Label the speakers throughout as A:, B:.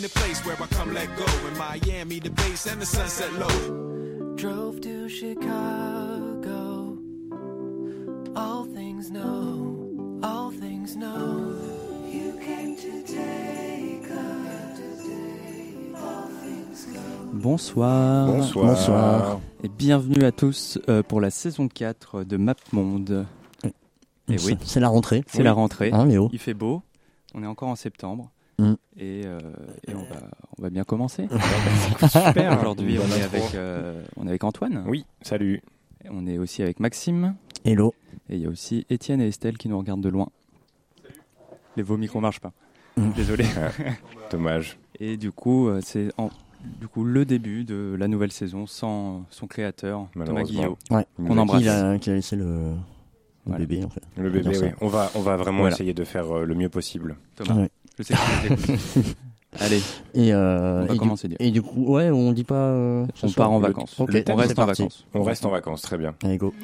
A: in the place where I come let go. In Miami, the bass and the sunset low.
B: Drove to Chicago. All things know, all things know. You came to take
C: Bonsoir.
D: Bonsoir.
C: Et bienvenue à tous euh, pour la saison 4 de MapMonde. Et oui,
D: C'est la rentrée.
C: c'est la rentrée.
D: Hein, Léo
C: Il fait beau. On est encore en septembre.
D: Mm.
C: Et, euh, et on, va, on va bien commencer. Super. Aujourd'hui, on est, avec, euh, on est avec Antoine.
E: Oui, salut.
C: On est aussi avec Maxime.
D: Hello.
C: Et il y a aussi Étienne et Estelle qui nous regardent de loin. Les vos micros marchent pas.
D: Mm.
C: Désolé.
E: Dommage.
C: Et du coup, euh, c'est en- du coup le début de la nouvelle saison sans son créateur, Thomas. Guillot.
D: Ouais.
C: Qu'on embrasse.
D: Qui a, qui a laissé le, le
C: Voilà.
D: bébé en fait.
E: Le bébé, oui. On va, on va vraiment
C: Voilà.
E: essayer de faire euh, le mieux possible.
C: Thomas,
D: Ouais.
C: Je sais que tu nous écoutes. Allez,
D: Et, euh,
C: On va
D: et,
C: commencer
D: du,
C: dire.
D: et du coup, ouais, on dit pas. euh,
C: on
D: soir
C: part en
E: le-
C: vacances. On reste en
D: parti.
C: vacances.
E: On reste en vacances, très bien.
D: Allez, go.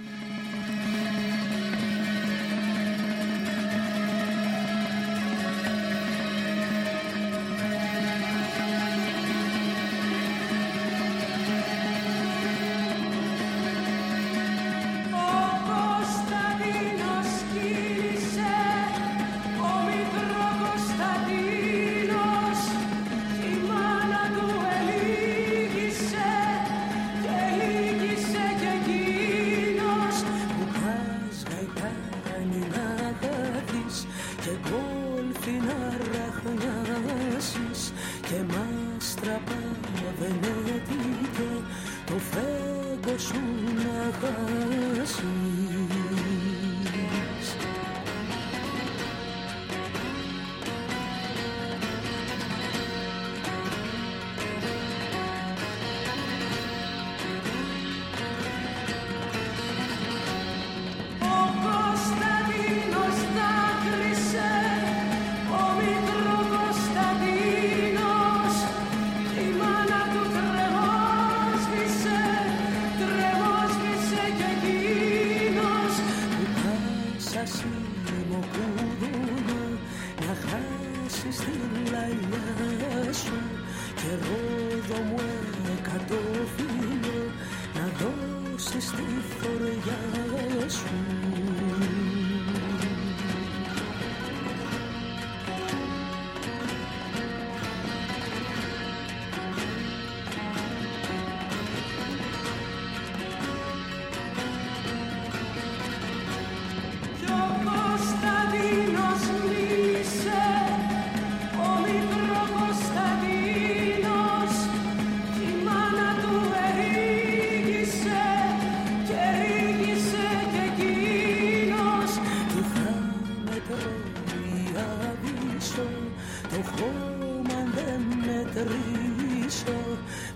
B: Το χώμα δεν μετρήσω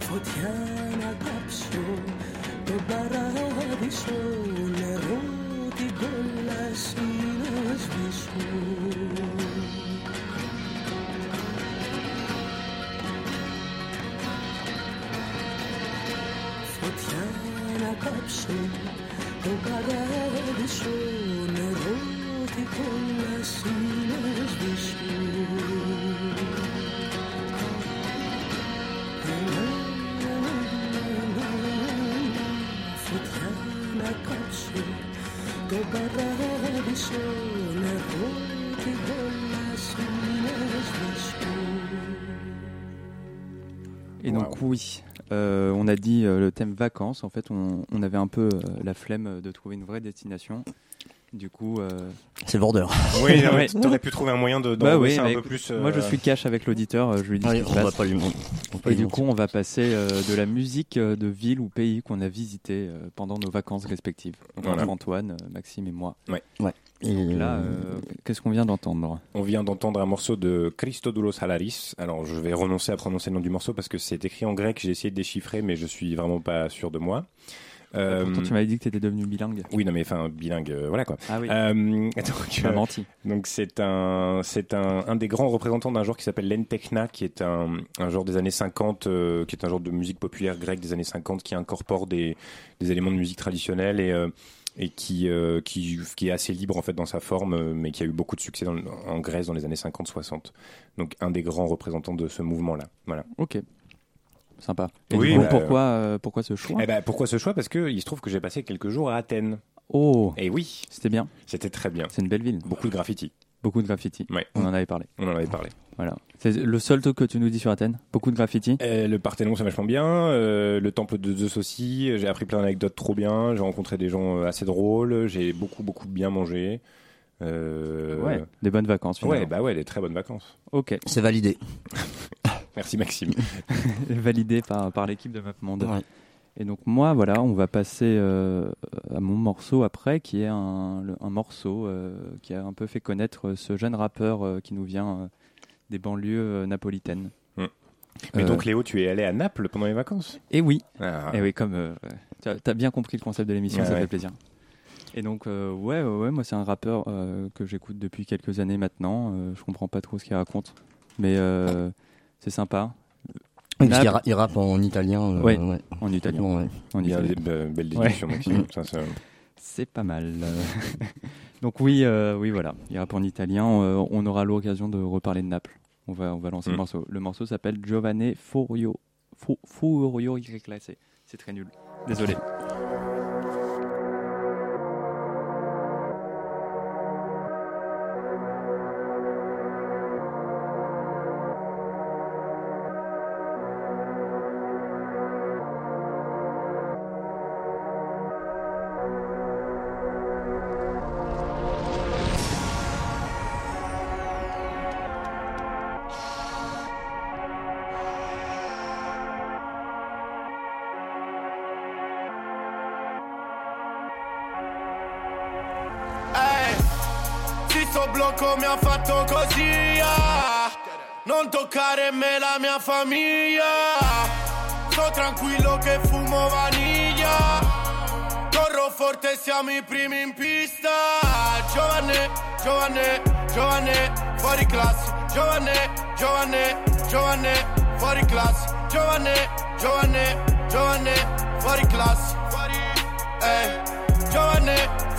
B: φωτιά να κάψω τον παράδεισο νερό την κόλαση να σβήσω. Φωτιά να κάψω τον παράδεισο νερό την κόλαση
C: Et donc oui, euh, on a dit euh, le thème vacances. En fait, on, on avait un peu euh, la flemme de trouver une vraie destination. Du coup, euh,
F: C'est vendeur.
E: Oui,
C: Ouais.
E: t'aurais pu trouver un moyen de
C: bah oui,
E: un peu plus.
C: moi je
E: euh,
C: suis cash avec l'auditeur, euh, je lui dis
F: Oui,
C: ce
F: on va
C: passe.
F: pas lui
C: Et du coup, on va passer euh, de la musique de ville ou pays qu'on a visité euh, pendant nos vacances respectives. Donc,
E: Voilà.
C: Antoine, Maxime et moi.
F: Et,
C: Là,
F: euh,
C: euh, qu'est-ce qu'on vient d'entendre?
E: On vient d'entendre un morceau de Christodoulos Halaris. Alors, je vais renoncer à prononcer le nom du morceau parce que c'est écrit en grec. J'ai essayé de déchiffrer, mais je suis vraiment pas sûr de moi. Euh,
C: Pourtant, tu m'avais dit que tu étais devenu bilingue.
E: Oui, non, mais enfin, bilingue, euh, voilà quoi.
C: Ah oui,
E: Euh, donc, euh,
C: menti.
E: donc c'est un, c'est un, un des grands représentants d'un genre qui s'appelle l'entechna, qui est un, un genre des années 50, euh, qui est un genre de musique populaire grecque des années 50, qui incorpore des, des éléments de musique traditionnelle et euh, et qui, euh, qui qui est assez libre en fait dans sa forme, euh, mais qui a eu beaucoup de succès dans en Grèce dans les années 50-60. Donc un des grands représentants de ce mouvement-là. Voilà.
C: Ok. Sympa. Et
E: Oui,
C: coup,
E: bah,
C: pourquoi, euh, pourquoi ce choix?
E: Eh ben pourquoi ce choix? Parce que il se trouve que j'ai passé quelques jours à Athènes.
C: Oh,
E: Et oui,
C: c'était bien.
E: c'était très bien.
C: C'est une belle ville.
E: Beaucoup de graffiti.
C: Beaucoup de graffiti.
E: Ouais.
C: On en avait parlé.
E: On en avait parlé.
C: Voilà. C'est le seul truc que tu nous dis sur Athènes? Beaucoup de graffiti?
E: Euh, le Parthénon, c'est vachement bien. Euh, le temple de Zeus aussi. J'ai appris plein d'anecdotes trop bien. J'ai rencontré des gens euh, assez drôles. J'ai beaucoup, beaucoup bien mangé. Euh,
C: Ouais. Des bonnes vacances. Finalement.
E: Ouais, bah ouais, des très bonnes vacances.
C: Ok.
F: c'est validé.
E: Merci Maxime.
C: Validé par, par l'équipe de MapMonde.
F: Ouais.
C: Et donc moi, voilà, on va passer euh, à mon morceau après, qui est un, le- un morceau euh, qui a un peu fait connaître ce jeune rappeur euh, qui nous vient euh, des banlieues euh, napolitaines.
E: Mm. Mais
C: Euh,
E: donc Léo, tu es allé à Naples pendant les vacances?
C: Et oui,
E: Ah.
C: et oui, comme euh, tu as bien compris le concept de l'émission, ça
E: ouais.
C: fait plaisir. Et donc euh, ouais, ouais, moi c'est un rappeur euh, que j'écoute depuis quelques années maintenant. Euh, je comprends pas trop ce qu'il raconte, mais euh, c'est sympa
F: Oui, parce qu'il
C: Naples.
F: ra- il rappe en italien. euh,
C: Ouais.
F: ouais.
C: en italien.
F: Bon, ouais.
C: En
E: Bien,
C: italien.
E: be- belle déduction Maxime. Ça, ça-
C: C'est pas mal. Donc oui, euh, oui, voilà. Il rappe en italien. euh, on aura l'occasion de reparler de Naples. On va, on va lancer le
E: Mm.
C: morceau. Le morceau s'appelle Giovanni Furio. Fu- Furio Irreclassé. C'est très nul. Désolé.
G: Ha fatto così. ah. Non toccare me la mia famiglia. Sto tranquillo che fumo vaniglia. Corro forte, siamo i primi in pista. Giovane, giovane, giovane, fuori classe. Giovane, giovane, giovane, fuori classe. Giovane, giovane, giovane, fuori classe. Fuori, eh.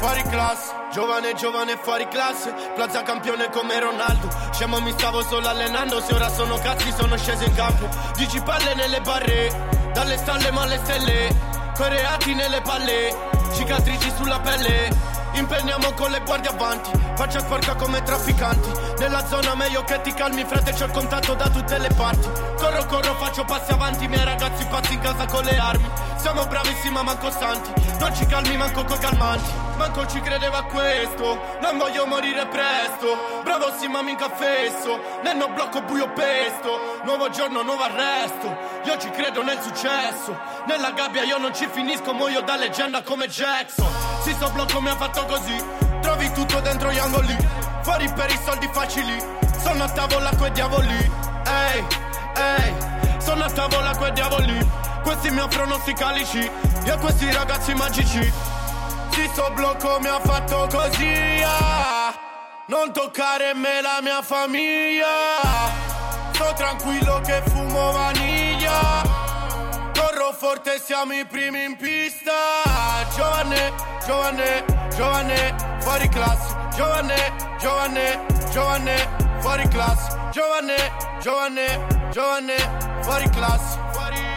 G: Fuori classe. Giovane, giovane, fuori classe. Plaza campione come Ronaldo. Scemo, mi stavo solo allenando. Se ora sono cazzi, sono sceso in campo. Dici palle nelle barre. Dalle stalle, ma alle stelle. Coreati nelle palle. Cicatrici sulla pelle. Impegniamo con le guardie avanti. Faccia sporca come trafficanti. Nella zona meglio che ti calmi, frate. C'ho il contatto da tutte le parti. Corro, corro, faccio passi avanti. Miei ragazzi pazzi in casa con le armi. Siamo bravissimi, ma manco santi. Non ci calmi, manco coi calmanti. Manco ci credeva a questo. Non voglio morire presto. Bravo, sì, ma mica fesso. Nenno blocco buio pesto. Nuovo giorno, nuovo arresto. Io ci credo nel successo. Nella gabbia io non ci finisco, muoio da leggenda come Jackson. Sì, sto blocco mi ha fatto così. Trovi tutto dentro gli angoli. Fuori per i soldi facili. Sono a tavola coi diavoli. Ehi, ehi. Sono a tavola coi diavoli. Questi mi offrono sti calici. Io questi ragazzi magici. Sì, sto blocco mi ha fatto così. ah. Non toccare me la mia famiglia. Sto tranquillo che fumo vaniglia. Corro forte, siamo i primi in pista. Giovane, giovane, giovane, fuori classe. Giovane, giovane, giovane, fuori classe. Giovane, giovane, giovane, fuori classe. Fuori,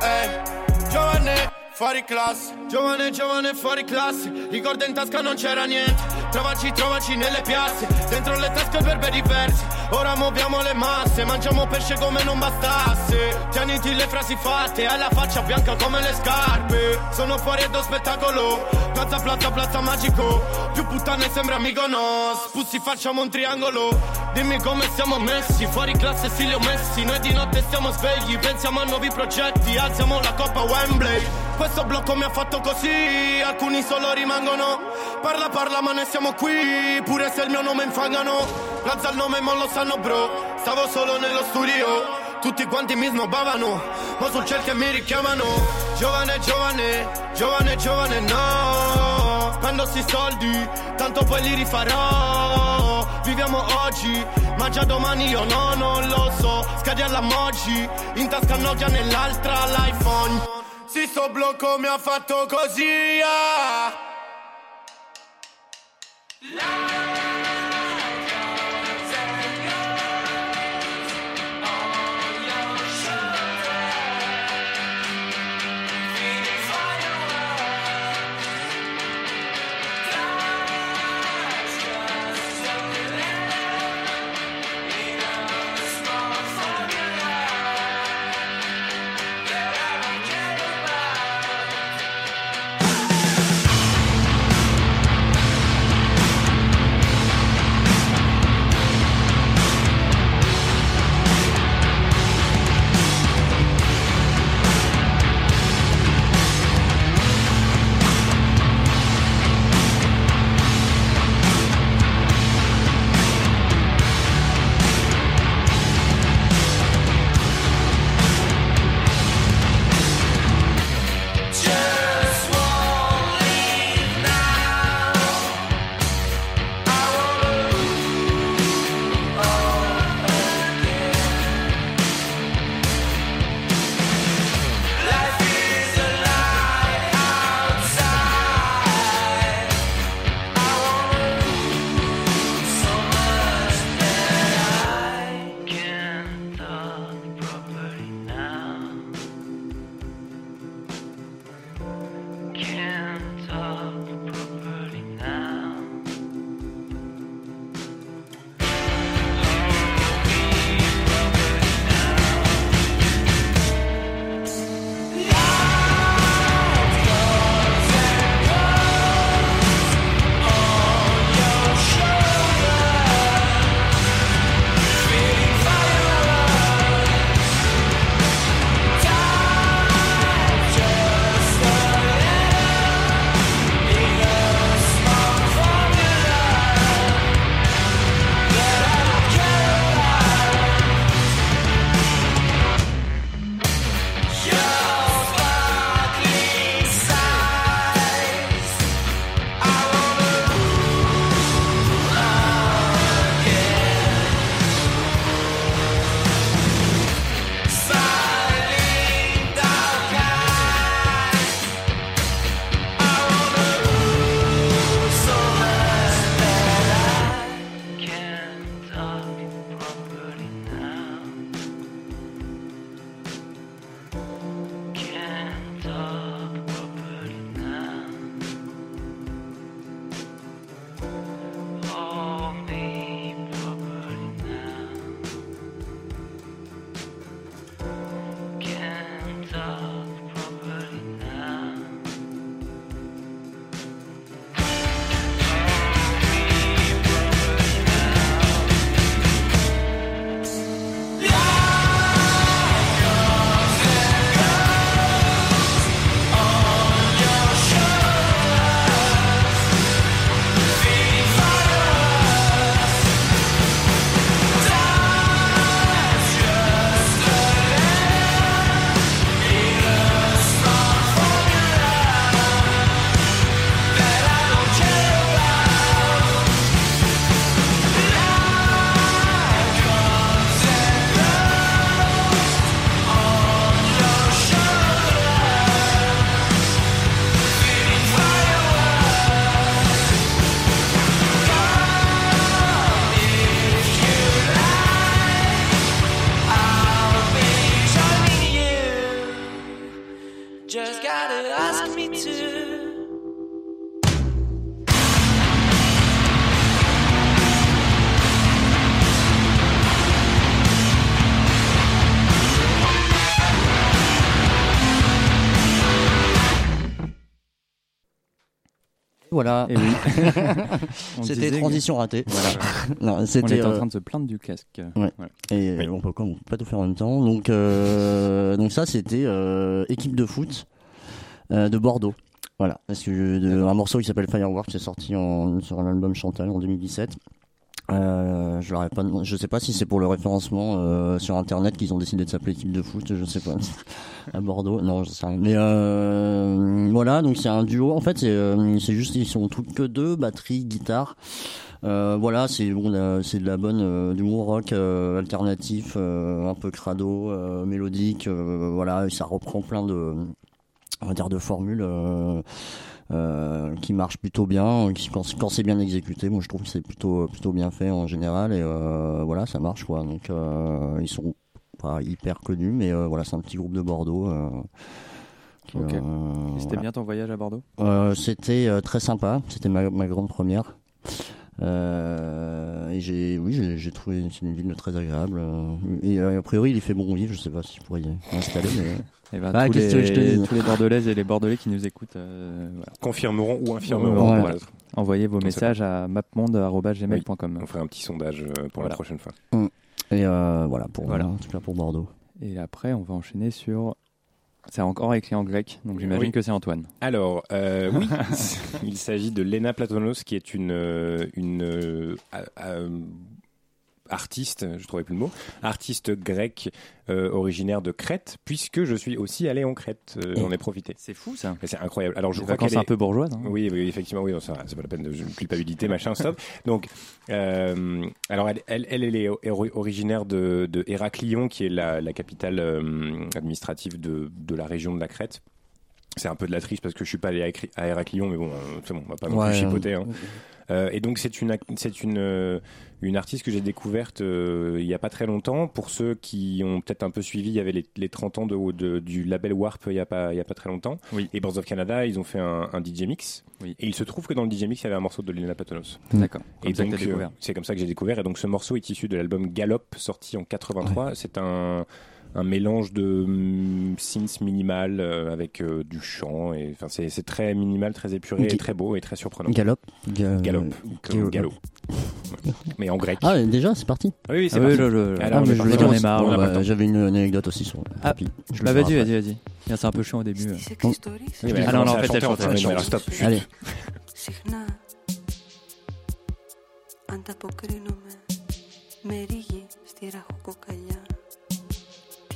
G: eh, giovane. Fuori classe, giovane, giovane, fuori classe Ricordo in tasca non c'era niente Trovaci, trovaci nelle piazze Dentro le tasche per bei diversi. Ora muoviamo le masse Mangiamo pesce come non bastasse. Tieniti le frasi fatte Hai la faccia bianca come le scarpe. Sono fuori e do spettacolo Plaza, plaza, plaza magico. Più puttane sembra Mykonos Pussi facciamo un triangolo. Dimmi come siamo messi Fuori classe stile ho messi Noi di notte stiamo svegli Pensiamo a nuovi progetti. Alziamo la coppa Wembley. Questo blocco mi ha fatto così Alcuni solo rimangono. Parla parla ma ne siamo qui Pure se il mio nome infangano Plaza il nome ma lo sanno bro Stavo solo nello studio tutti quanti mi snobbavano, ma sul che mi richiamano. Giovane, giovane, giovane, giovane, no. Spendo sti soldi, tanto poi li rifarò. Viviamo oggi, ma già domani io no, non lo so. Scadi alla Moji, in tasca Nokia nell'altra l'iPhone. Sì, sto blocco mi ha fatto così. ah.
A: Live!
F: Voilà.
C: Et oui. On
F: C'était
C: que-
F: transition ratée.
C: Voilà.
F: Non,
C: On
F: c'était
C: était en
F: euh,
C: train de se plaindre du casque.
F: Ouais.
C: Voilà.
F: Et
E: Oui.
F: on peut pas, on peut pas tout faire en même temps. Donc, euh, donc ça, c'était euh, équipe de foot euh, de Bordeaux. Voilà, parce que de- un morceau qui s'appelle Fireworks est sorti en, sur un album Chantal en 2017. Euh, je leur pas, je sais pas si c'est pour le référencement euh, sur internet qu'ils ont décidé de s'appeler équipe de foot, je sais pas. à Bordeaux, non, je sais rien. Mais euh, voilà, donc c'est un duo. En fait, c'est euh, juste ils sont tous que deux, batterie, guitare. Euh, voilà, c'est bon, c'est de la bonne du humour rock alternatif, un peu crado, mélodique. voilà, et ça reprend plein de, on va dire, de formules euh, euh, qui marchent plutôt bien. Qui, quand, quand c'est bien exécuté, moi je trouve que c'est plutôt plutôt bien fait en général. Et euh, voilà, ça marche quoi. Donc euh, ils sont pas hyper connus, mais euh, voilà, c'est un petit groupe de Bordeaux. euh, qui,
C: Ok.
F: euh,
C: Et C'était
F: voilà.
C: bien ton voyage à Bordeaux?
F: Euh, c'était euh, très sympa. C'était ma, ma grande première. Euh, et j'ai, oui, j'ai, trouvé c'est une ville très agréable. euh, et euh, a priori, il y fait bon vivre. Je sais pas si je pourrais y m'installer, mais
C: Eh ben,
F: Ah,
C: tous,
F: que
C: les,
F: dis
C: tous les Bordelaises et les Bordelais qui nous écootent, euh, voilà.
E: Confirmeront ou infirmeront.
C: Envoyez vos messages à mapmonde.gmail.com.
E: On fera un petit sondage euh, pour
C: Voilà.
E: la prochaine fois.
F: et euh, voilà pour
C: Voilà.
F: en tout cas pour Bordeaux.
C: Et après, on va enchaîner sur. C'est encore écrit en grec, donc j'imagine
E: Oui.
C: que c'est Antoine.
E: Alors, euh, oui, il s'agit de Lena Platonos, qui est une, une euh, euh, artiste, je trouvais plus le mot, artiste grecque euh, originaire de Crète, puisque je suis aussi allé en Crète. Euh, J'en ai profité.
C: C'est fou ça.
E: C'est incroyable. Alors, je
C: Les
E: crois qu'elle
C: un
E: est...
C: peu bourgeoises. hein.
E: Oui, oui, effectivement, oui, ça, c'est pas la peine de culpabilité, machin, stop. Donc, euh, alors elle, elle, elle, elle est ori- originaire de, de Héraclion, qui est la, la capitale euh, administrative de, de la région de la Crète. C'est un peu de la triche parce que je suis pas allé à Héraclion, mais bon, c'est bon, on va pas non
F: Ouais,
E: plus chipoter. Hein. Euh, et donc c'est une c'est une euh, une artiste que j'ai découverte euh, il y a pas très longtemps. Pour ceux qui ont peut-être un peu suivi, il y avait les, les 30 ans de, de- du label Warp il y a pas il y a pas très longtemps.
C: Oui.
E: Et Boards of Canada, ils ont fait un, un DJ mix.
C: Oui.
E: Et il se trouve que dans le DJ mix, il y avait un morceau de Lena Patonos.
C: D'accord.
E: Et donc c'est comme ça que j'ai découvert. Et donc ce morceau est issu de l'album Gallop sorti en 83. C'est un un mélange de mm, synths minimal euh, avec euh, du chant et enfin c'est c'est très minimal, très épuré,
F: Ok.
E: et très beau et très surprenant.
F: Galop. Ga-
E: Galop, comme
F: Galop.
E: galop. Mais en grec.
F: Ah déjà c'est parti.
E: oui, oui, c'est
C: Ah oui,
E: parti.
C: le- le-
E: Alors,
F: ah,
E: on
F: mais
E: est
F: je
E: parti.
F: voulais
C: j'en ai
F: dire-
C: marre,
F: bon,
E: on a
F: bah,
E: pas le temps.
F: J'avais une anecdote aussi sur.
C: Ah,
F: Puis, je le
C: Bah
F: ferai
C: vas-y,
F: après.
C: vas-y, vas-y. Bien, C'est un peu chiant au début. euh.
H: Στις
F: Oh.
H: εξιστορήσεις
E: Oui, mais
C: Ah non, non,
E: commence à
C: faites-le,
E: chanter,
C: faites-le.
E: enfin, non, alors, stop.
F: Allez.
H: συχνά ανταποκρίνομαι με ρίγη στη ραχοκοκαλιά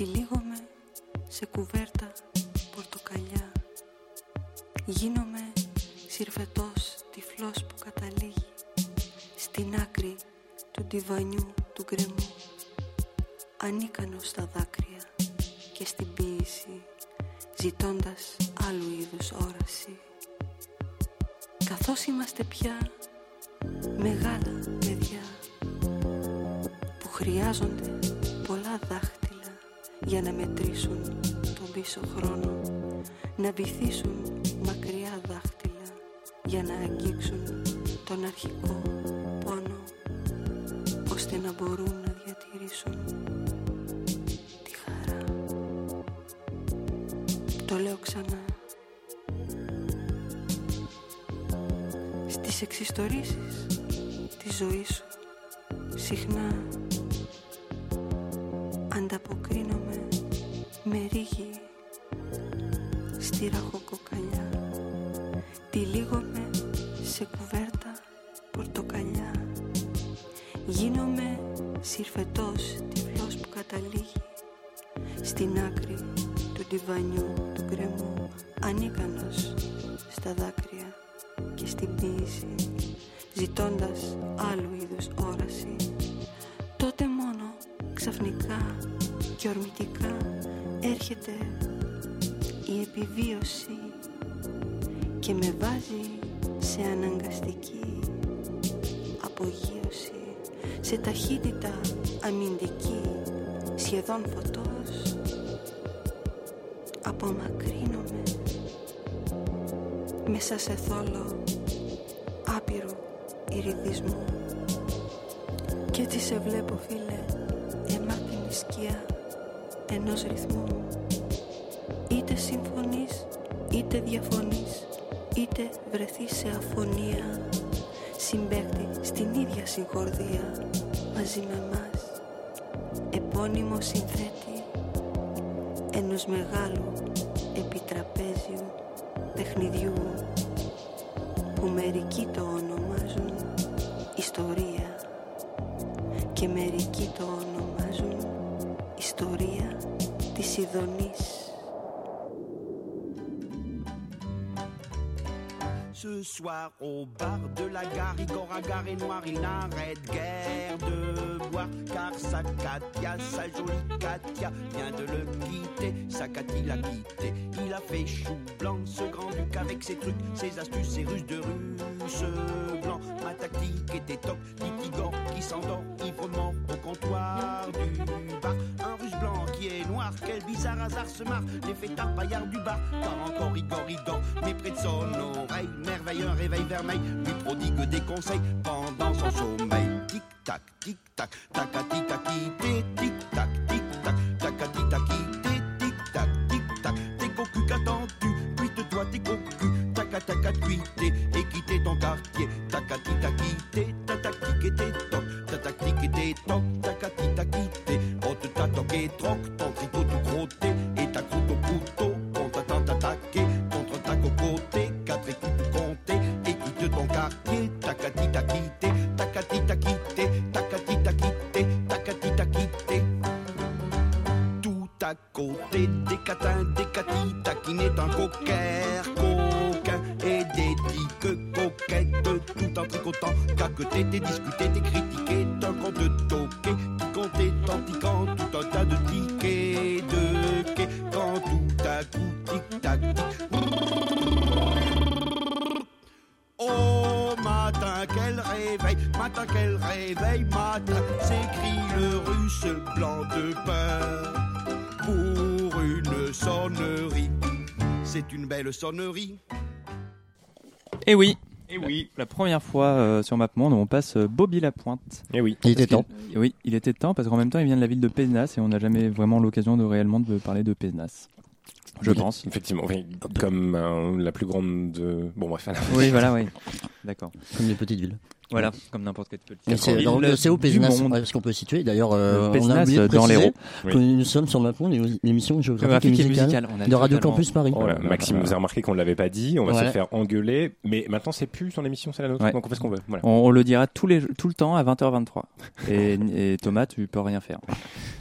H: τυλίγομαι σε κουβέρτα πορτοκαλιά. Γίνομαι συρφετός τυφλός που καταλήγει στην άκρη του ντιβανιού του γκρεμού. Ανίκανος στα δάκρυα και στην ποίηση ζητώντας άλλου είδους όραση. Καθώς είμαστε πια μεγάλα παιδιά που χρειάζονται πολλά δάχτυλα για να μετρήσουν τον πίσω χρόνο. Να βυθίσουν μακριά δάχτυλα για να αγγίξουν τον αρχικό πόνο ώστε να μπορούν να διατηρήσουν τη χαρά. Το λέω ξανά. Στις εξιστορήσεις της ζωής σου συχνά ανταποκρίνομαι με ρίγη στη ραχοκοκαλιά. Τυλίγομαι σε κουβέρτα πορτοκαλιά. Γίνομαι συρφετός τυφλός που καταλήγει στην άκρη του ντιβανιού του γκρεμού. Ανίκανος στα δάκρυα έρχεται η επιβίωση και με βάζει σε αναγκαστική απογείωση σε ταχύτητα αμυντική σχεδόν φωτός απομακρύνομαι μέσα σε θόλο άπειρου ηριδισμού κι έτσι σε βλέπω φίλε εμάτινη σκιά ενός ρυθμού είτε συμφωνείς είτε διαφωνείς
D: είτε βρεθείς σε αφωνία συμπέκτη στην ίδια συγχορδία μαζί με μας επώνυμο συνθέτη ενός μεγάλου επιτραπέζιου παιχνιδιού που μερικοί το ονομάζουν ιστορία και μερικοί το ονομάζουν ιστορία της Ιδονής.
A: Ce soir au bar de la gare, Igor Agar et noir, il n'arrête guère de boire car sa Katia, sa jolie Katia, vient de le quitter, sa Katia l'a quitté. Il a fait chou blanc, ce grand duc avec ses trucs, ses astuces, ses ruses de russe blanc. Ma tactique était top, dit Igor qui s'endort, ivre mort au comptoir du bizarre hasard se marre, les fêtards paillards du bar, car encore Igor il dort, mais près de son oreille, merveille, un réveil vermeil, lui prodigue des conseils pendant son sommeil. Tic tac, tic tac, tacati taki, tic tac, tic tac, tacati taki, tic tac, tic tac, t'es cocu qu'attends-tu, cuite-toi tes cocu, taca taca cuité, sonnerie.
C: Et oui.
E: Et oui.
C: La première fois euh, sur MapMonde, on passe euh, Bobby Lapointe.
E: Et oui.
F: Il était temps.
C: Que- Oui, il était temps parce qu'en même temps, il vient de la ville de Pézenas et on n'a jamais vraiment l'occasion de réellement de parler de Pézenas. Je
E: Oui,
C: pense.
E: Effectivement, oui, comme euh, la plus grande. de- Bon, bref.
C: Oui, voilà, oui. D'accord.
F: Comme les petites villes.
C: Voilà, comme n'importe quelle petite
F: Mais c'est dans- c'est au
C: du
F: Pézenas, ouais, parce qu'on peut situer. D'ailleurs, euh,
C: Le
F: on a oublié de
C: dans
F: préciser
C: l'Hérault.
F: que nous sommes sur Mapon, l'émission géographique et musicale,
C: musicale,
F: de Radio
C: totalement-
F: Campus Paris.
E: Voilà, Maxime, vous avez remarqué qu'on ne l'avait pas dit, on va se faire engueuler, mais maintenant c'est plus son émission, c'est la nôtre,
C: Ouais.
E: donc on fait ce qu'on veut. Voilà.
C: On, on le dira tous les, tout le temps à 20h23. Et, et Thomas, tu peux rien faire.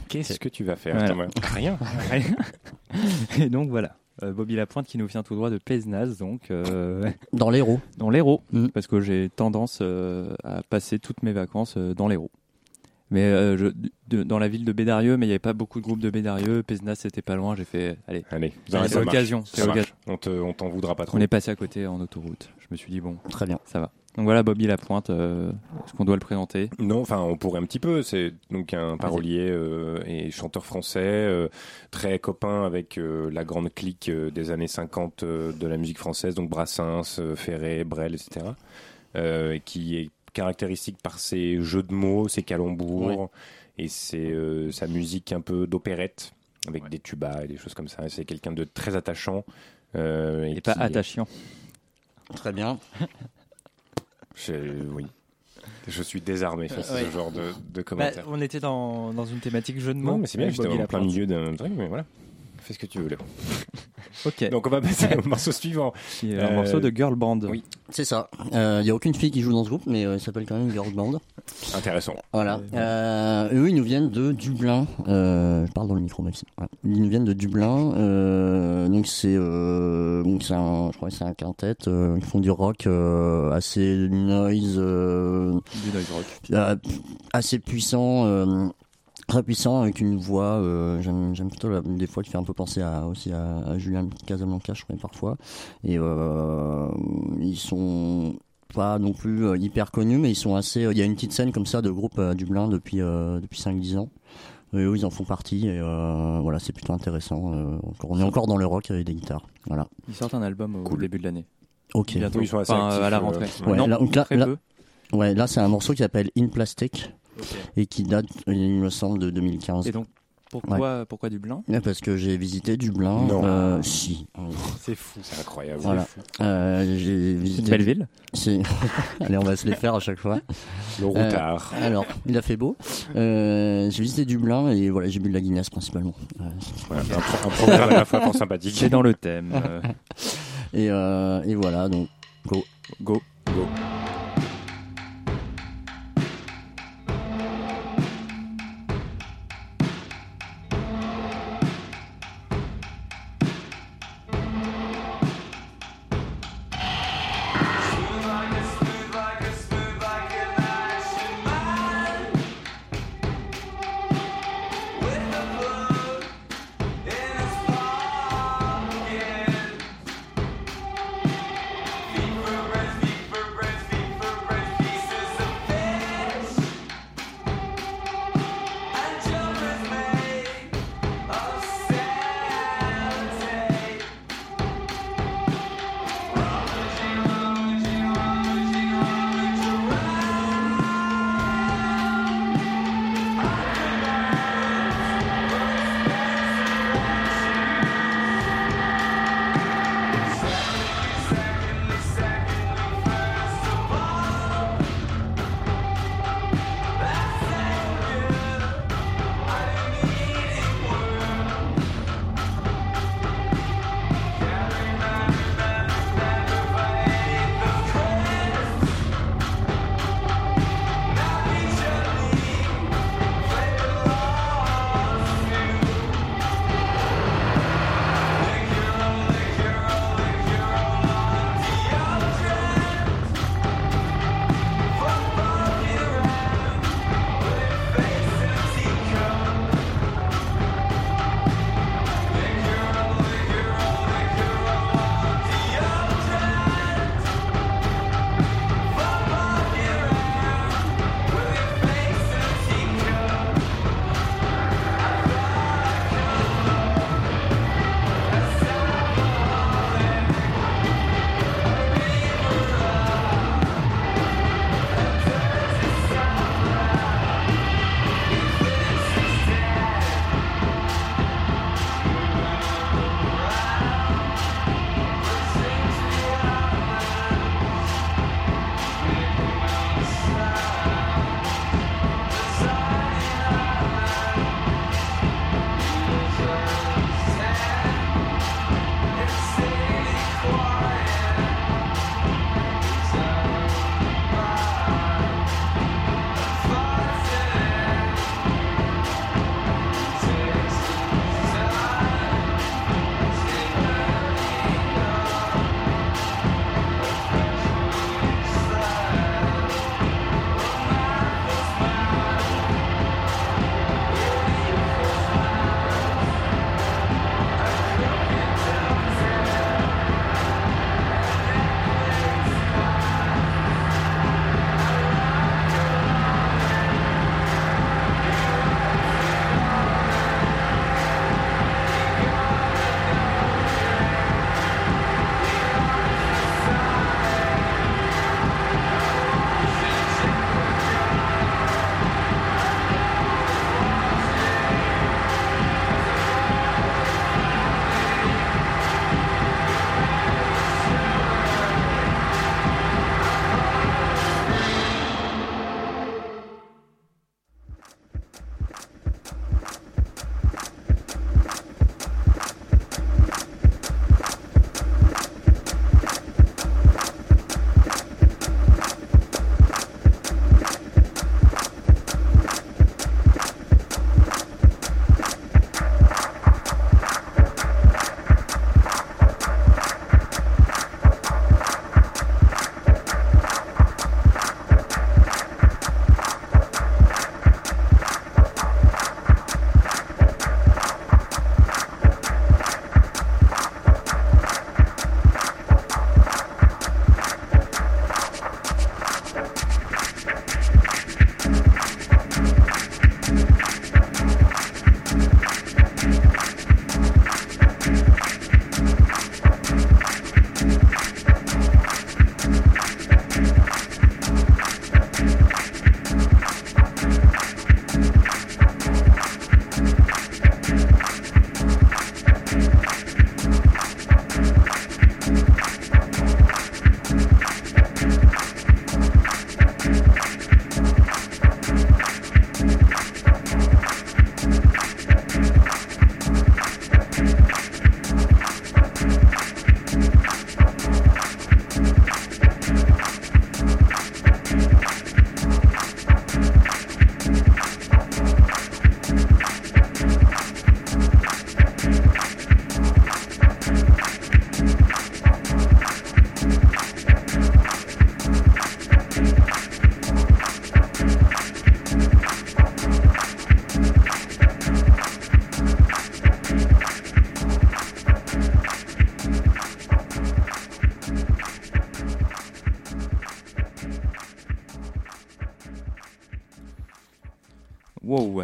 E: Qu'est-ce que tu vas faire,
C: Voilà.
E: Thomas? Rien.
C: Rien. Et donc voilà. Euh, Bobby Lapointe qui nous vient tout droit de Pézenas, donc euh,
F: Dans l'Hérault.
C: dans l'Hérault,
F: Mm.
C: parce que j'ai tendance euh, à passer toutes mes vacances euh, dans l'Hérault. Mais euh, je, de- dans la ville de Bédarieux, mais il n'y avait pas beaucoup de groupes de Bédarieux. Pézenas, c'était pas loin. J'ai fait, allez,
E: Allez,
C: c'est l'occasion, c'est
E: Ça marche.
C: l'occasion.
E: On te- on t'en voudra pas trop.
C: on est passé à côté en autoroute. Je me suis dit bon,
F: Très bien.
C: ça va. Donc voilà, Bobby Lapointe. euh, Est-ce qu'on doit le présenter?
E: Non, enfin, on pourrait un petit peu. C'est donc un parolier euh, et chanteur français, euh, très copain avec euh, la grande clique euh, des années 50 euh, de la musique française, donc Brassens, euh, Ferré, Brel, etc. Euh, et qui est caractéristique par ses jeux de mots, ses calembours et ses, euh, sa musique un peu d'opérette avec des tubas et des choses comme ça. Et C'est quelqu'un de très attachant. Euh,
C: Il n'est pas attachant.
F: Très bien.
E: Je- oui. Je suis désarmé face à
C: Ouais.
E: ce genre de, de
C: Bah,
E: commentaires.
C: on était dans, dans une thématique jeu de mots.
E: Non, mais c'est bien, j'étais en plein milieu d'un truc, mais voilà. Fais ce que tu veux là.
C: Ok.
E: Donc on va passer au morceau suivant.
C: Qui est un
E: Euh,
C: morceau de girl band.
E: oui.
F: C'est ça. Il n'y a aucune fille qui joue dans ce groupe, mais euh, il s'appelle quand même Girl Band.
E: Intéressant.
F: Voilà. Euh, eux, ils nous viennent de Dublin. Euh, je parle dans le micro, Maxime. Voilà. Ils nous viennent de Dublin. Euh, donc c'est, euh, donc c'est un, je crois que c'est un quintet. Euh, ils font du rock euh, assez noise, euh,
C: Du noise rock.
F: euh, assez puissant. Euh, Très puissant avec une voix, euh, j'aime j'aime plutôt la- des fois qui fait un peu penser à, aussi à, à Julien Casablanca, je crois parfois. Et euh, ils sont pas non plus euh, hyper connus, mais ils sont assez. Il y a une petite scène comme ça de groupe à Dublin depuis euh, depuis 5-10 ans. Et eux, ils en font partie. Et euh, voilà, c'est plutôt intéressant. Euh, on est encore dans le rock avec des guitares. Voilà.
C: Ils sortent un album au
E: Cool.
C: début de l'année.
F: Ok.
C: Bientôt.
E: Ils sont assez
C: Enfin,
E: actifs,
C: à la
E: euh,
C: rentrée.
F: Ouais,
C: non,
F: là, donc là-
C: très
F: là-
C: peu.
F: Ouais, là, c'est un morceau qui s'appelle In Plastic et qui date, il me semble, de 2015.
C: Et donc, Pourquoi, pourquoi Dublin
F: Ouais, Parce que j'ai visité Dublin.
E: Non.
F: Euh, si.
C: C'est fou.
E: C'est incroyable.
F: Voilà. Euh, j'ai visité.
C: belle ville.
F: C'est. Allez, on va se les faire à chaque fois.
E: Le routard.
F: Euh, alors, il a fait beau. Euh, j'ai visité Dublin et voilà, j'ai bu de la Guinness principalement.
E: Voilà, un, pro- un programme à la fois fort sympathique.
C: C'est dans le thème.
F: et, euh, et voilà, donc go.
C: go.
E: Go.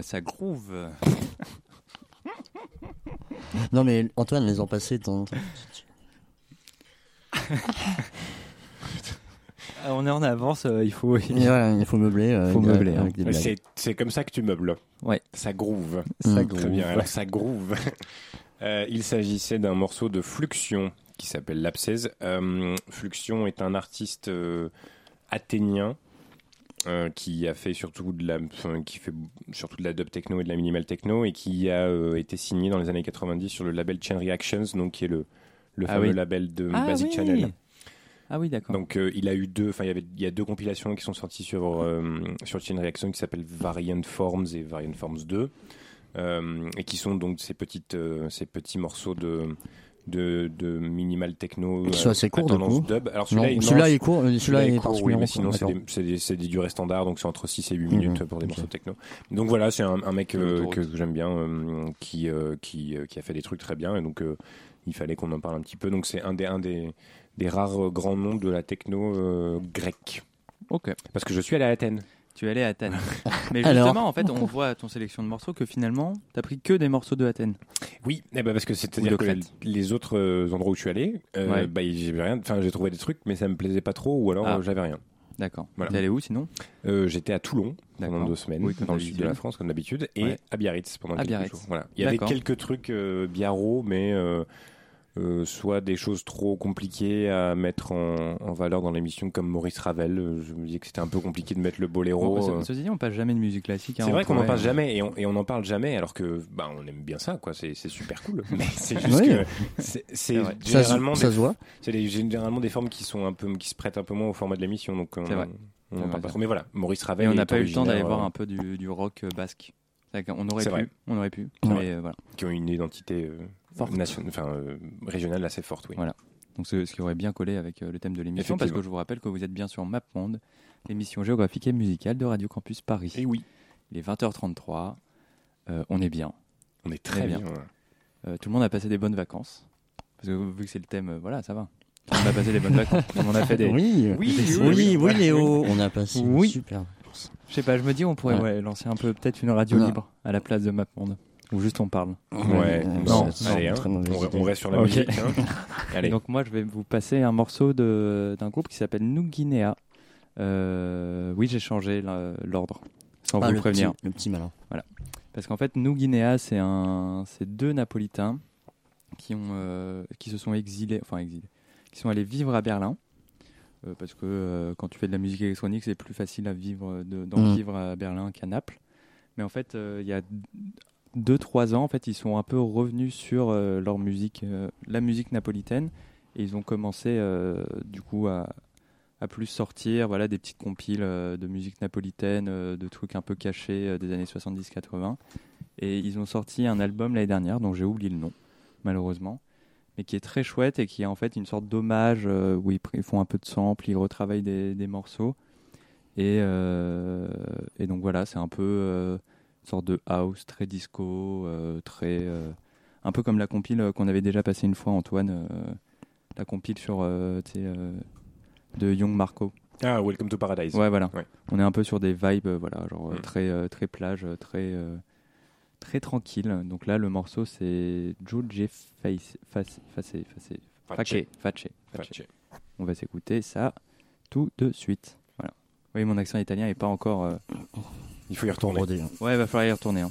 C: Ça groove.
F: Non mais Antoine, les ans passés, ton...
C: Ah, on est en avance, euh, il faut.
F: Ouais, il faut meubler. euh,
C: Faut
F: avec-
C: meubler, hein.
F: avec des blagues.
E: C'est c'est comme ça que tu meubles.
C: Ouais.
E: Ça groove.
C: Ça
E: Très
C: groove.
E: bien, alors ça groove. Euh, il s'agissait d'un morceau de Fluxion qui s'appelle L'Abscèse. Euh, Fluxion est un artiste euh, athénien euh, qui a fait surtout de la, enfin, qui fait surtout de la dub techno et de la minimal techno et qui a euh, été signé dans les années 90 sur le label Chain Reactions, donc qui est le, le
C: Ah
E: fameux
C: oui.
E: label de
C: Ah
E: Basic
C: oui.
E: Channel.
C: Ah oui, d'accord.
E: Donc euh, il a eu deux, enfin il y avait, il y a deux compilations qui sont sorties sur sur Chain Reaction qui s'appellent Variant Forms et Variant Forms 2 euh, et qui sont donc ces petites ces petits morceaux de de, de minimal techno
F: Qui sont assez courts, du
E: tendance
F: coup.
E: dub. Alors celui-là,
F: est court, euh, celui-là est
E: court, oui, mais sinon c'est des, c'est des, c'est des durées standards, donc c'est entre 6 et 8
F: Mhm.
E: minutes pour des morceaux techno. Donc voilà, c'est un, un mec euh, que, que j'aime bien, euh, qui, euh, qui, euh, qui a fait des trucs très bien, et donc euh, il fallait qu'on en parle un petit peu. Donc c'est un des, un des, des rares euh, grands noms de la techno euh, grecque.
C: Ok.
E: Parce que je suis allé à Athènes.
C: Tu es allé à Athènes. Mais
F: Alors
C: justement, en fait, on voit à ton sélection de morceaux que finalement, t'as pris que des morceaux de Athènes.
E: Oui, eh ben parce que c'est-à-dire que les autres euh, endroits où je suis allé, euh,
C: Ouais.
E: bah, j'ai rien, enfin j'ai trouvé des trucs, mais ça me plaisait pas trop, ou alors
C: Ah.
E: euh, j'avais rien.
C: D'accord.
E: Voilà.
C: T'es allé où sinon?
E: Euh, J'étais à Toulon pendant deux semaines,
C: Oui,
E: dans le sud de la France comme d'habitude, et
C: Ouais.
E: à Biarritz pendant
C: À
E: quelques
C: Biarritz.
E: jours. Voilà. Il y avait quelques trucs euh, biarro, mais euh, soit des choses trop compliquées à mettre en, en valeur dans l'émission comme Maurice Ravel. Euh, Je me disais que c'était un peu compliqué de mettre le boléro.
C: Bon,
E: euh.
C: Ceci dit, on passe jamais de musique classique. hein,
E: C'est vrai qu'on n'en parle
C: euh,
E: jamais et on, et on en parle jamais alors que bah on aime bien ça quoi c'est c'est super cool mais c'est juste que c'est-
C: vrai.
F: Ça se,
E: généralement
F: ça
E: des,
F: se voit.
E: c'est des- généralement des formes qui sont un peu qui se prêtent un peu moins au format de l'émission donc on,
C: C'est vrai.
E: on
C: vrai,
E: parle pas trop mais voilà Maurice Ravel
C: Et on n'a pas eu le temps d'aller voir un peu du, du rock basque. Qu'on aurait pu, on aurait pu,
E: qui ont une identité euh,
C: Forte.
E: nation- enfin euh, régionale assez forte oui
C: Voilà. Donc ce, ce qui aurait bien collé avec euh, le thème de l'émission, parce que je vous rappelle que vous êtes bien sur MapMonde, l'émission géographique et musicale de Radio Campus Paris.
E: et oui
C: Il est 20h33, euh, on est bien.
E: on est très
C: Très
E: bien,
C: bien.
E: ouais.
C: Euh, tout le monde a passé des bonnes vacances. Parce que vu que c'est le thème, euh, voilà, ça va. Tout le monde a passé des bonnes vacances. Monde a fait des.
F: Oui,
E: Oui,
F: oui,
E: oui.
F: Léo, on a passé une
C: Oui.
F: super.
C: Je sais pas, je me dis on pourrait
F: Ouais.
C: ouais, lancer un peu peut-être une radio
F: Non.
C: libre à la place de MapMonde. Où juste on parle.
E: Ouais,
C: non,
F: c'est-
E: allez hein, on, on reste sur la
C: Ok.
E: musique hein. allez
C: Donc moi je vais vous passer un morceau de- d'un groupe qui s'appelle New Guinea. Euh, oui, j'ai changé l'ordre sans
F: Ah,
C: vous
F: le
C: prévenir.
F: petit, le petit malin.
C: Parce qu'en fait, New Guinea, c'est un, c'est deux Napolitains qui ont, euh, qui se sont exilés, enfin exilés, qui sont allés vivre à Berlin. Euh, parce que euh, quand tu fais de la musique électronique, c'est plus facile à vivre, euh, de- d'en
F: Mhm.
C: vivre à Berlin qu'à Naples. Mais en fait, euh, il y a deux, trois ans, en fait, ils sont un peu revenus sur euh, leur musique, euh, la musique napolitaine, et ils ont commencé euh, du coup à, à plus sortir, voilà, des petites compiles de musique napolitaine, de trucs un peu cachés des années 70-80. Et ils ont sorti un album l'année dernière, dont j'ai oublié le nom, malheureusement, mais qui est très chouette et qui est en fait une sorte d'hommage où ils, ils font un peu de sample, ils retravaillent des, des morceaux. Et, et donc voilà, c'est un peu sorte de house très disco, euh, très euh, un peu comme la compile euh, qu'on avait déjà passé une fois, Antoine, euh, la compile sur de Young Marco.
E: ah Welcome to Paradise
C: Ouais, voilà.
E: Ouais.
C: On est un peu sur des vibes, voilà, genre
E: Mm.
C: très très plage, très très tranquille. Donc là, le morceau c'est Juge Face Face Face Face
E: Face.
C: Face Face.
E: Face.
C: On va s'écouter ça tout de suite. Voilà. Oui, mon accent italien est pas encore.
E: Il faut y retourner.
C: Ouais, va falloir y retourner. hein.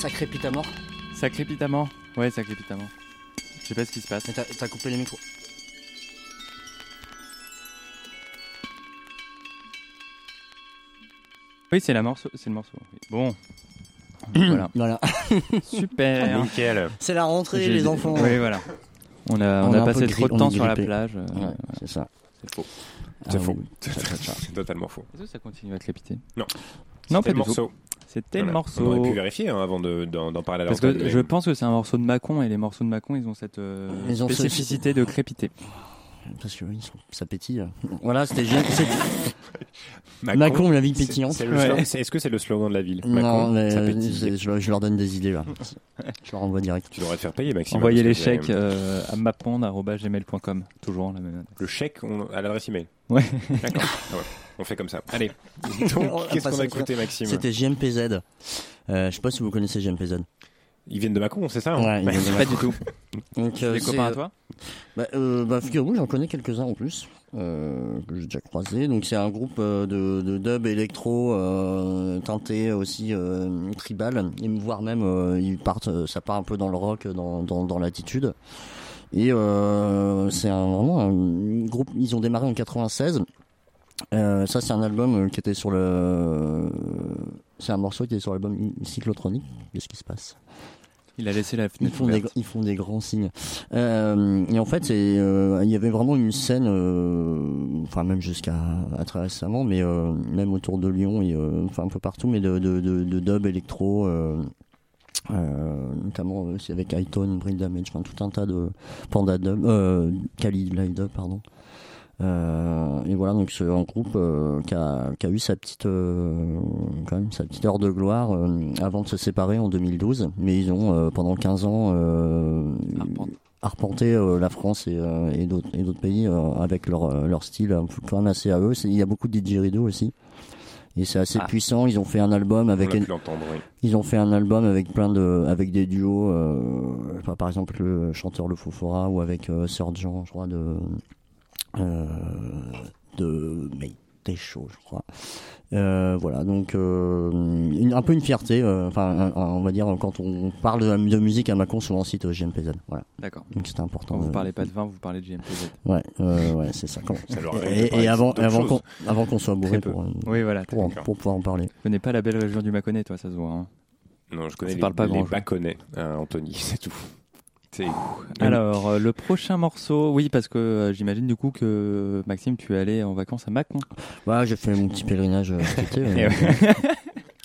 F: Ça crépite à mort.
C: Ça crépite à mort Ouais, ça crépite à mort. Je sais pas ce qui se passe.
F: Mais T'as t'as coupé les micros.
C: Oui, c'est la morceau, c'est le morceau. Bon. voilà.
F: Voilà.
C: Super.
E: Nickel.
F: C'est la rentrée,
C: J'ai-
F: les enfants.
C: Oui, voilà. On a, on a passé trop de temps sur la plage. euh,
F: Ouais, c'est ça.
E: C'est faux.
F: Ah
E: C'est faux.
F: oui.
E: C'est totalement faux.
C: Est-ce que ça continue à crépiter
E: Non.
C: Non,
E: C'était
C: pas
E: le
C: du tout.
E: morceau.
C: C'était le
E: Voilà.
C: morceau.
E: On aurait pu vérifier hein, avant de- d'en parler à
C: Parce
E: l'antenne,
C: que
E: mais-
C: je pense que c'est un morceau de Macon et les morceaux de Macon, ils ont cette euh,
F: Ils ont ce-
C: spécificité de crépiter.
F: Parce que oui, ça pétille. Voilà, c'était
E: Macon,
F: Macon, la ville pétillante.
E: le
C: Ouais.
E: Est-ce que c'est le slogan de la ville?
F: Non,
E: Macon,
F: mais
E: ça pétille.
F: je, je leur donne des idées là. Je leur envoie direct.
E: Tu devrais te faire payer, Maxime.
C: Envoyez les
E: parce
C: chèques euh, à maponde.gmail.com. Toujours la même adresse.
E: Le chèque on- à l'adresse email.
C: Ouais.
E: D'accord. Ah ouais. On fait comme ça. Allez.
F: On
E: Donc, qu'est-ce qu'on a
F: à
E: écouté, Maxime
F: C'était JMPZ. Euh, je sais pas si vous connaissez JMPZ.
E: Ils viennent de Macon, c'est ça hein
F: Ouais, ils viennent de
C: Pas
F: Macron.
C: du tout.
F: Donc, euh, c'est-
C: copains à toi
F: Bah, euh, bah figurez-vous, j'en connais quelques-uns en plus euh, que j'ai déjà croisés. Donc c'est un groupe euh, de, de dub électro euh, teinté aussi euh, tribal, et voire même euh, ils partent, euh, ça part un peu dans le rock, dans dans, dans l'attitude. Et euh, c'est un, vraiment un groupe. Ils ont démarré en 96. Euh, ça c'est un album euh, qui était sur le. C'est un morceau qui est sur l'album Cyclotronic. Qu'est-ce qui se passe
C: Il a laissé la
F: ils
C: fenêtre
F: font, des,
C: ouverte.
F: ils font des grands signes. Euh, et en fait, c'est, euh, il y avait vraiment une scène, euh, enfin même jusqu'à à très récemment, mais euh, même autour de Lyon et euh, enfin un peu partout, mais de, de, de, de dub électro, euh, euh, notamment aussi avec Highton, Brain Damage, enfin tout un tas de Panda Dub, euh, Kali Live Dub, pardon. Euh, et voilà, donc c'est un groupe euh, qui, a, qui a eu sa petite, euh, quand même, sa petite heure de gloire euh, avant de se séparer en 2012. Mais ils ont euh, pendant 15 ans euh,
C: Arpente.
F: arpenté euh, la France et, euh, et d'autres et d'autres pays euh, avec leur, leur style peu quand même assez à eux. Il y a beaucoup de didgeridoo aussi. Et c'est assez
C: Ah.
F: puissant. Ils ont fait un album
E: On
F: avec
E: oui.
F: ils ont fait un album avec plein de, avec des duos, euh, par exemple le chanteur Le Fofora ou avec euh, Sir Jean, je crois, de, de Mayday Show, je crois. Euh, voilà, donc euh, une- un peu une fierté, euh, enfin, on va dire quand on parle de, de musique à Macon, souvent on cite euh, JMPZ. Voilà,
C: D'accord.
F: donc c'était important.
C: Quand vous
F: de-
C: parlez pas de vin, vous parlez de JMPZ.
F: Ouais, euh, ouais, c'est ça. Quand-
E: Ça leur
F: et, avant, avant qu'on, avant qu'on soit bourré pour, euh,
C: Oui, voilà.
F: pour, pour pouvoir en parler.
C: Tu connais pas la belle région du Mâconnais, toi, ça se voit. hein.
E: Non, je connais
C: Ça
E: les,
C: parle pas
E: les bâconnais, hein, Anthony, c'est tout.
C: Alors, euh, le prochain morceau, oui, parce que euh, j'imagine du coup que Maxime, tu es allé en vacances à Mâcon.
F: Ouais, j'ai fait mon petit pèlerinage euh, cet été, euh,
C: ouais.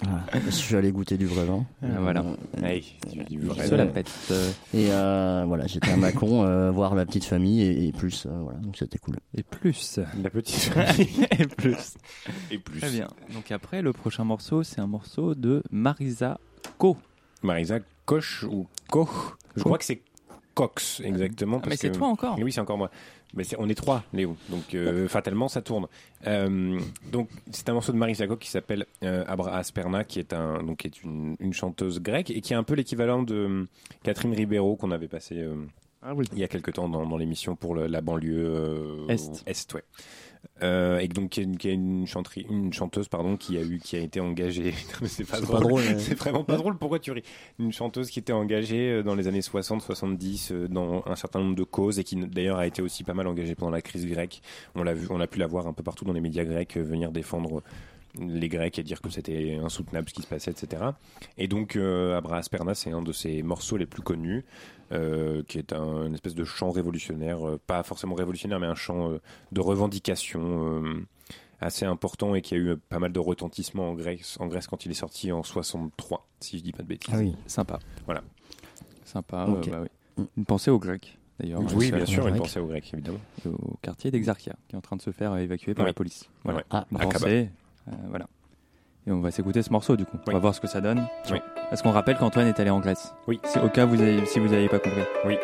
F: voilà. Je suis allé goûter du vrai vin.
C: Ah, voilà.
F: Euh,
E: Hey, tu
C: la pète. euh,
F: Et euh, voilà, j'étais à Mâcon euh, voir la petite famille et, et plus, euh, voilà, donc c'était cool.
C: Et plus.
E: La petite
C: Et plus.
E: et plus.
C: Très bien. Donc après, le prochain morceau, c'est un morceau de Marisa Ko.
E: Marisa Koch ou Koch? Je crois que c'est Cox, exactement.
C: Ah,
E: parce
C: mais c'est toi encore.
E: Oui, c'est encore moi. Mais c'est- on est trois, Léo. Donc, euh, fatalement, ça tourne. Euh, donc, c'est un morceau de Marisa Koch qui s'appelle euh, Abra Asperna, qui est, un, donc, qui est une, une chanteuse grecque et qui est un peu l'équivalent de euh, Catherine Ribeiro qu'on avait passé euh, il y a quelque temps dans, dans l'émission pour le- la banlieue
C: Est.
E: Est, ouais. Euh, et donc qui est une, qui est une, chanterie- une chanteuse pardon qui a eu qui a été engagée. C'est pas drôle,
F: mais-
E: c'est vraiment pas drôle. Pourquoi tu ris? Une chanteuse qui était engagée euh, dans les années 60 70 euh, dans un certain nombre de causes et qui d'ailleurs a été aussi pas mal engagée pendant la crise grecque. On l'a vu on a pu la voir un peu partout dans les médias grecs venir défendre les Grecs et dire que c'était insoutenable ce qui se passait, etc. Et donc, euh, Abra Asperna, c'est un de ses morceaux les plus connus, euh, qui est un, une espèce de chant révolutionnaire, euh, pas forcément révolutionnaire, mais un chant euh, de revendication euh, assez important et qui a eu pas mal de retentissement en Grèce, en Grèce quand il est sorti en 63, si je dis pas de bêtises.
F: Ah oui.
C: Sympa.
E: Voilà.
C: Sympa. Euh, bah oui. Une pensée aux Grecs, d'ailleurs.
E: Oui, bien sûr, une pensée aux Grecs, évidemment.
C: Au quartier d'Exarchia, qui est en train de se faire évacuer par
E: Oui.
C: la police. Voilà.
E: Ouais.
F: Ah,
C: Une
E: À
C: pensée, voilà. Et on va s'écouter ce morceau du coup. On
E: Oui.
C: va voir ce que ça donne.
E: Oui.
C: Est-ce qu'on rappelle qu'Antoine est allé en Grèce
E: Oui.
C: C'est au cas vous avez, si vous n'avez pas compris.
E: Oui.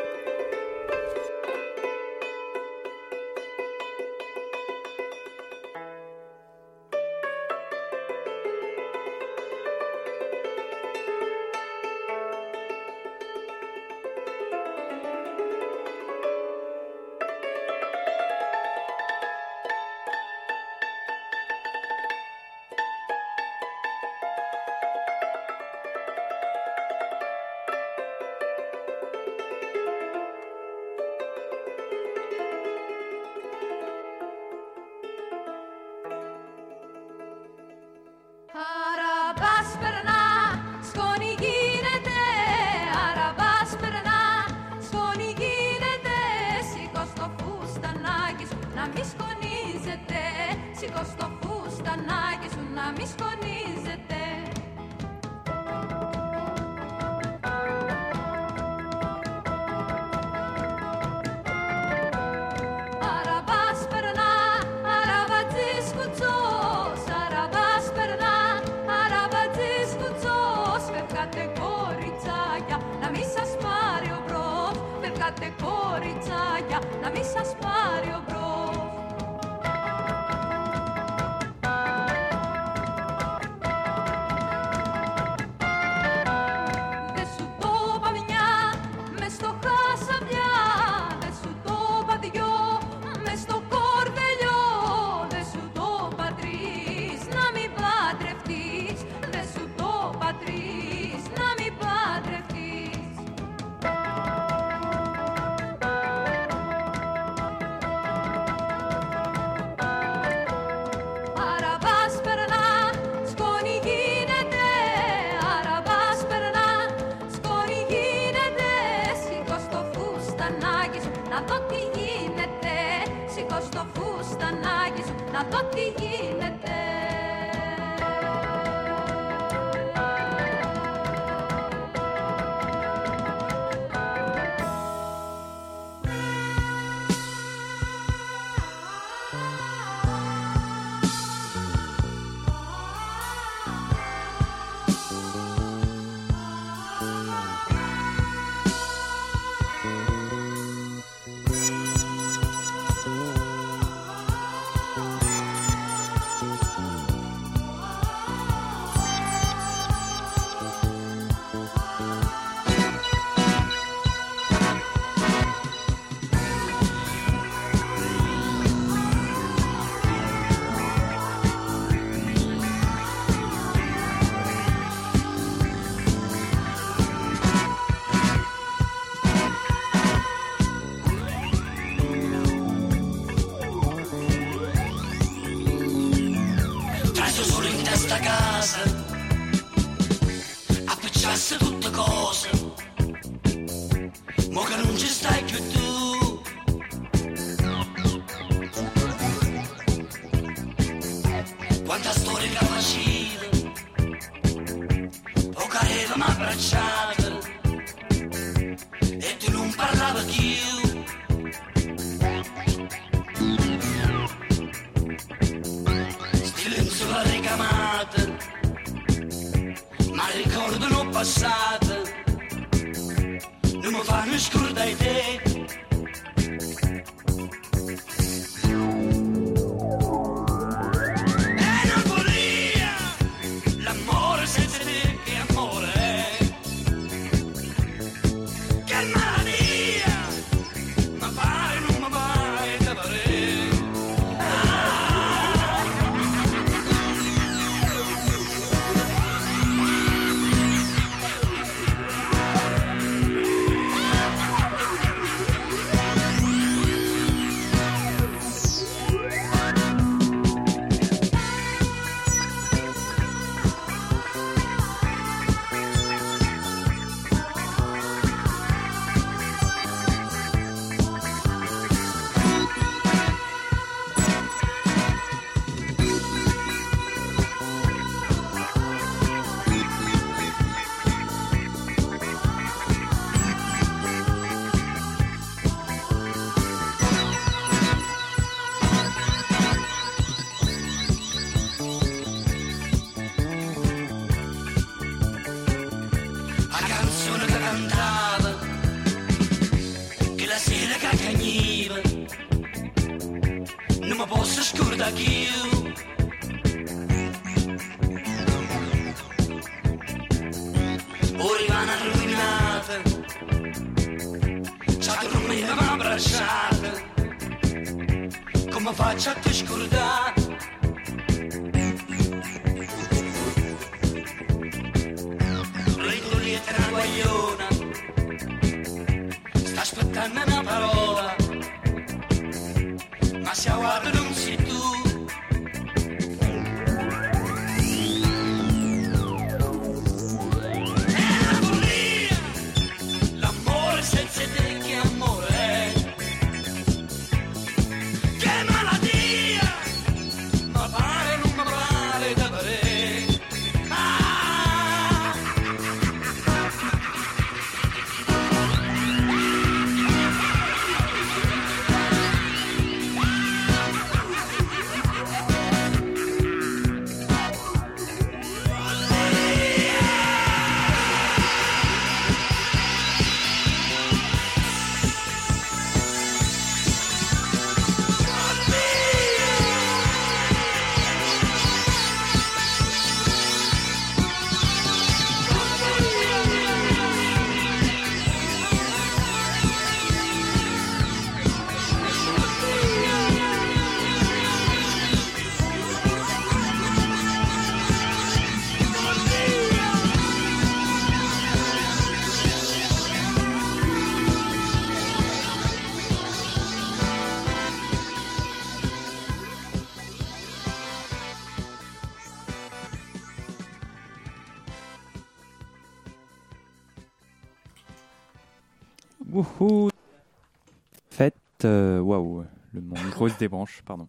C: Débranche, pardon.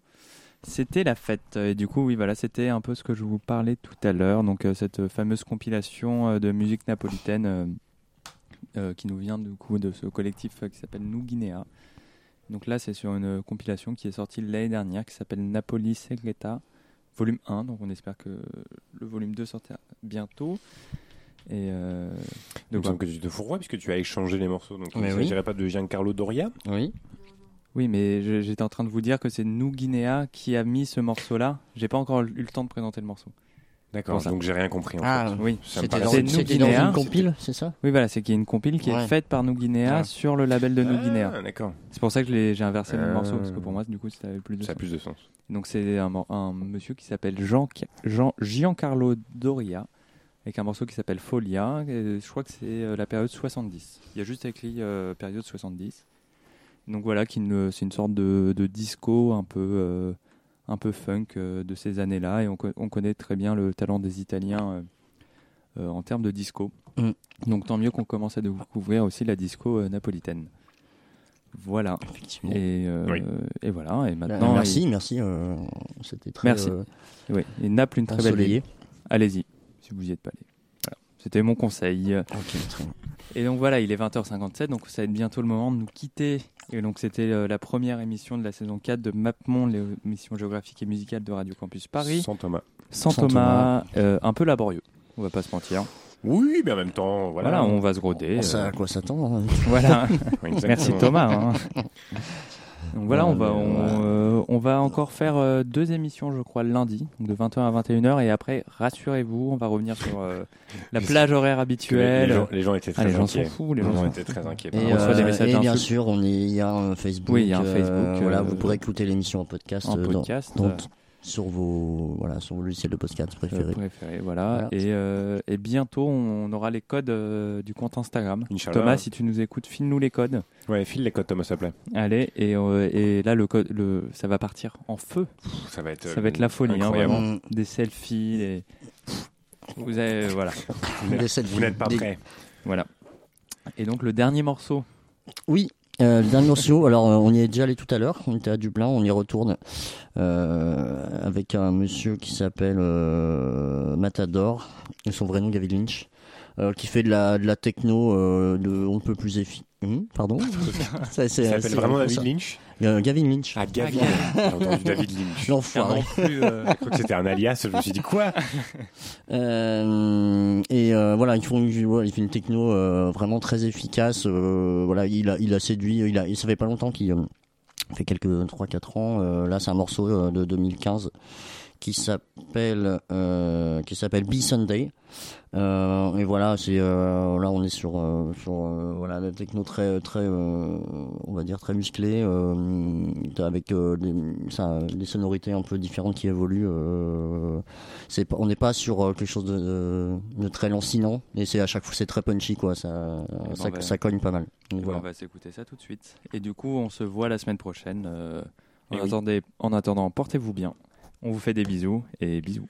C: C'était la fête, et du coup, oui, voilà, c'était un peu ce que je vous parlais tout à l'heure, donc euh, cette fameuse compilation euh, de musique napolitaine euh, euh, qui nous vient du coup de ce collectif euh, qui s'appelle Nous Guinea. Donc là, c'est sur une compilation qui est sortie l'année dernière qui s'appelle Napoli Segreta, volume 1, donc on espère que le volume 2 sortira bientôt. Et euh,
E: Il me
C: donc,
E: semble que tu te fourroies puisque tu as échangé les morceaux. Donc il ne
F: oui.
E: s'agirait pas de Giancarlo Doria?
F: Oui.
C: Oui, mais j'étais en train de vous dire que c'est Nous Guinea qui a mis ce morceau-là. J'ai pas encore eu le temps de présenter le morceau.
E: D'accord,
C: ça.
E: donc j'ai rien compris. En
F: Ah,
E: fait.
C: Oui,
E: Ça
F: C'était dans,
C: C'est Guinea.
F: une compile, c'est ça?
C: Oui, voilà, c'est qu'il y a une compile qui
F: Ouais.
C: est faite par Nous Guinea
E: Ah.
C: sur le label de Nous Guinea.
E: Ah, d'accord.
C: C'est pour ça que j'ai inversé le morceau, parce que pour moi, du coup, ça avait plus de
E: Ça a
C: sens.
E: plus de sens.
C: Donc c'est un, monsieur qui s'appelle Jean, Jean Giancarlo Doria, avec un morceau qui s'appelle Folia. et je crois que c'est euh, la période 70. Il y a juste écrit euh, période 70. Donc voilà, c'est une sorte de, de disco un peu, euh, un peu funk euh, de ces années-là. Et on, co- on connaît très bien le talent des Italiens euh, euh, en termes de disco.
F: Mm.
C: Donc tant mieux qu'on commence à découvrir aussi la disco euh, napolitaine. Voilà.
F: Effectivement.
C: Et, euh,
E: Oui.
C: et voilà. Et
F: Bah,
C: maintenant,
F: merci, merci. euh, C'était très
C: Merci.
F: euh,
C: oui, et Naples, une très belle ville. Allez-y, si vous y êtes pas allé. C'était mon conseil.
F: Ok, très bien.
C: Et donc voilà, il est 20h57, donc ça va être bientôt le moment de nous quitter. Et donc c'était euh, la première émission de la saison 4 de MapMonde, l'émission géographique et musicale de Radio Campus Paris.
E: Sans Thomas.
C: Sans,
F: Sans
C: Thomas, euh, un peu laborieux, on va pas se mentir.
E: Oui, mais en même temps, voilà.
C: Voilà, on va se roder.
F: On sait
C: euh,
F: à quoi s'attendre. hein.
C: voilà. Merci Thomas. hein. Donc voilà, on va,
F: Ouais,
C: on, euh, on va encore faire euh, deux émissions, je crois, lundi, donc de 20h à 21h. Et après, rassurez-vous, on va revenir sur euh, la plage horaire habituelle.
E: Les, gens, les gens étaient
C: Ah,
E: très
C: les gens sont fous, les gens sont
E: étaient très inquiets.
F: Et,
C: On reçoit des
F: euh,
C: messages
F: et bien sûr, on est, il y a un Facebook.
C: Oui, il y a un
F: euh,
C: Facebook,
F: voilà,
C: euh,
F: vous pourrez écouter l'émission en podcast,
C: en
F: euh, dans-
C: podcast.
F: dans-
C: euh,
F: sur vos voilà, sur vos logiciels de podcast préférés.
C: euh, préférés, voilà.
F: Voilà.
C: Et, euh, et bientôt, on aura les codes euh, du compte Instagram.
E: Inch'Allah.
C: Thomas, si tu nous écoutes, file-nous les codes.
E: Ouais, file les codes, Thomas, s'il te plaît.
C: Allez, et, euh, et là, le code, le, ça va partir en feu.
E: Ça va être,
C: Ça va être la folie, hein,
E: incroyable.
C: vraiment. Des selfies, des... Vous avez, voilà.
F: Des selfies.
E: Vous n'êtes pas
F: Des-
E: prêts.
C: Voilà. Et donc, le dernier morceau.
F: Oui, euh, le dernier morceau, alors euh, on y est déjà allé tout à l'heure, on était à Dublin, on y retourne euh, avec un monsieur qui s'appelle euh, Matador, et son vrai nom Gavin Lynch, qui fait de la, de la techno euh, de on peut plus efficace. pardon Ça,
E: Il s'appelle vraiment David
F: ça.
E: Lynch
F: Euh, Gavin Lynch.
E: Ah, Gavin. J'ai entendu David Lynch.
F: L'enfoiré.
C: euh,
E: Je crois que c'était un alias. Je me suis dit quoi?
F: Euh, et euh, voilà, ils font il fait une techno euh, vraiment très efficace. euh, voilà, il a, il a séduit. Il a, ça fait pas longtemps qu'il euh, fait quelques 3-4 ans. euh, là, c'est un morceau euh, de 2015 qui s'appelle euh, qui s'appelle Be Sunday. Euh, et voilà, c'est euh, là on est sur euh, sur euh, voilà la techno très très euh, on va dire très musclée euh, avec euh, des, ça, des sonorités un peu différentes qui évoluent. Euh, c'est pas- on n'est pas sur euh, quelque chose de, de, de très lancinant, et c'est à chaque fois c'est très punchy quoi. Ça
C: ben,
F: ça,
C: on va-
F: ça cogne pas mal. Donc,
C: On
F: voilà.
C: va s'écouter ça tout de suite. Et du coup, on se voit la semaine prochaine. euh, en,
E: Eh oui.
C: attendant, en attendant, portez-vous bien. On vous fait des bisous et bisous.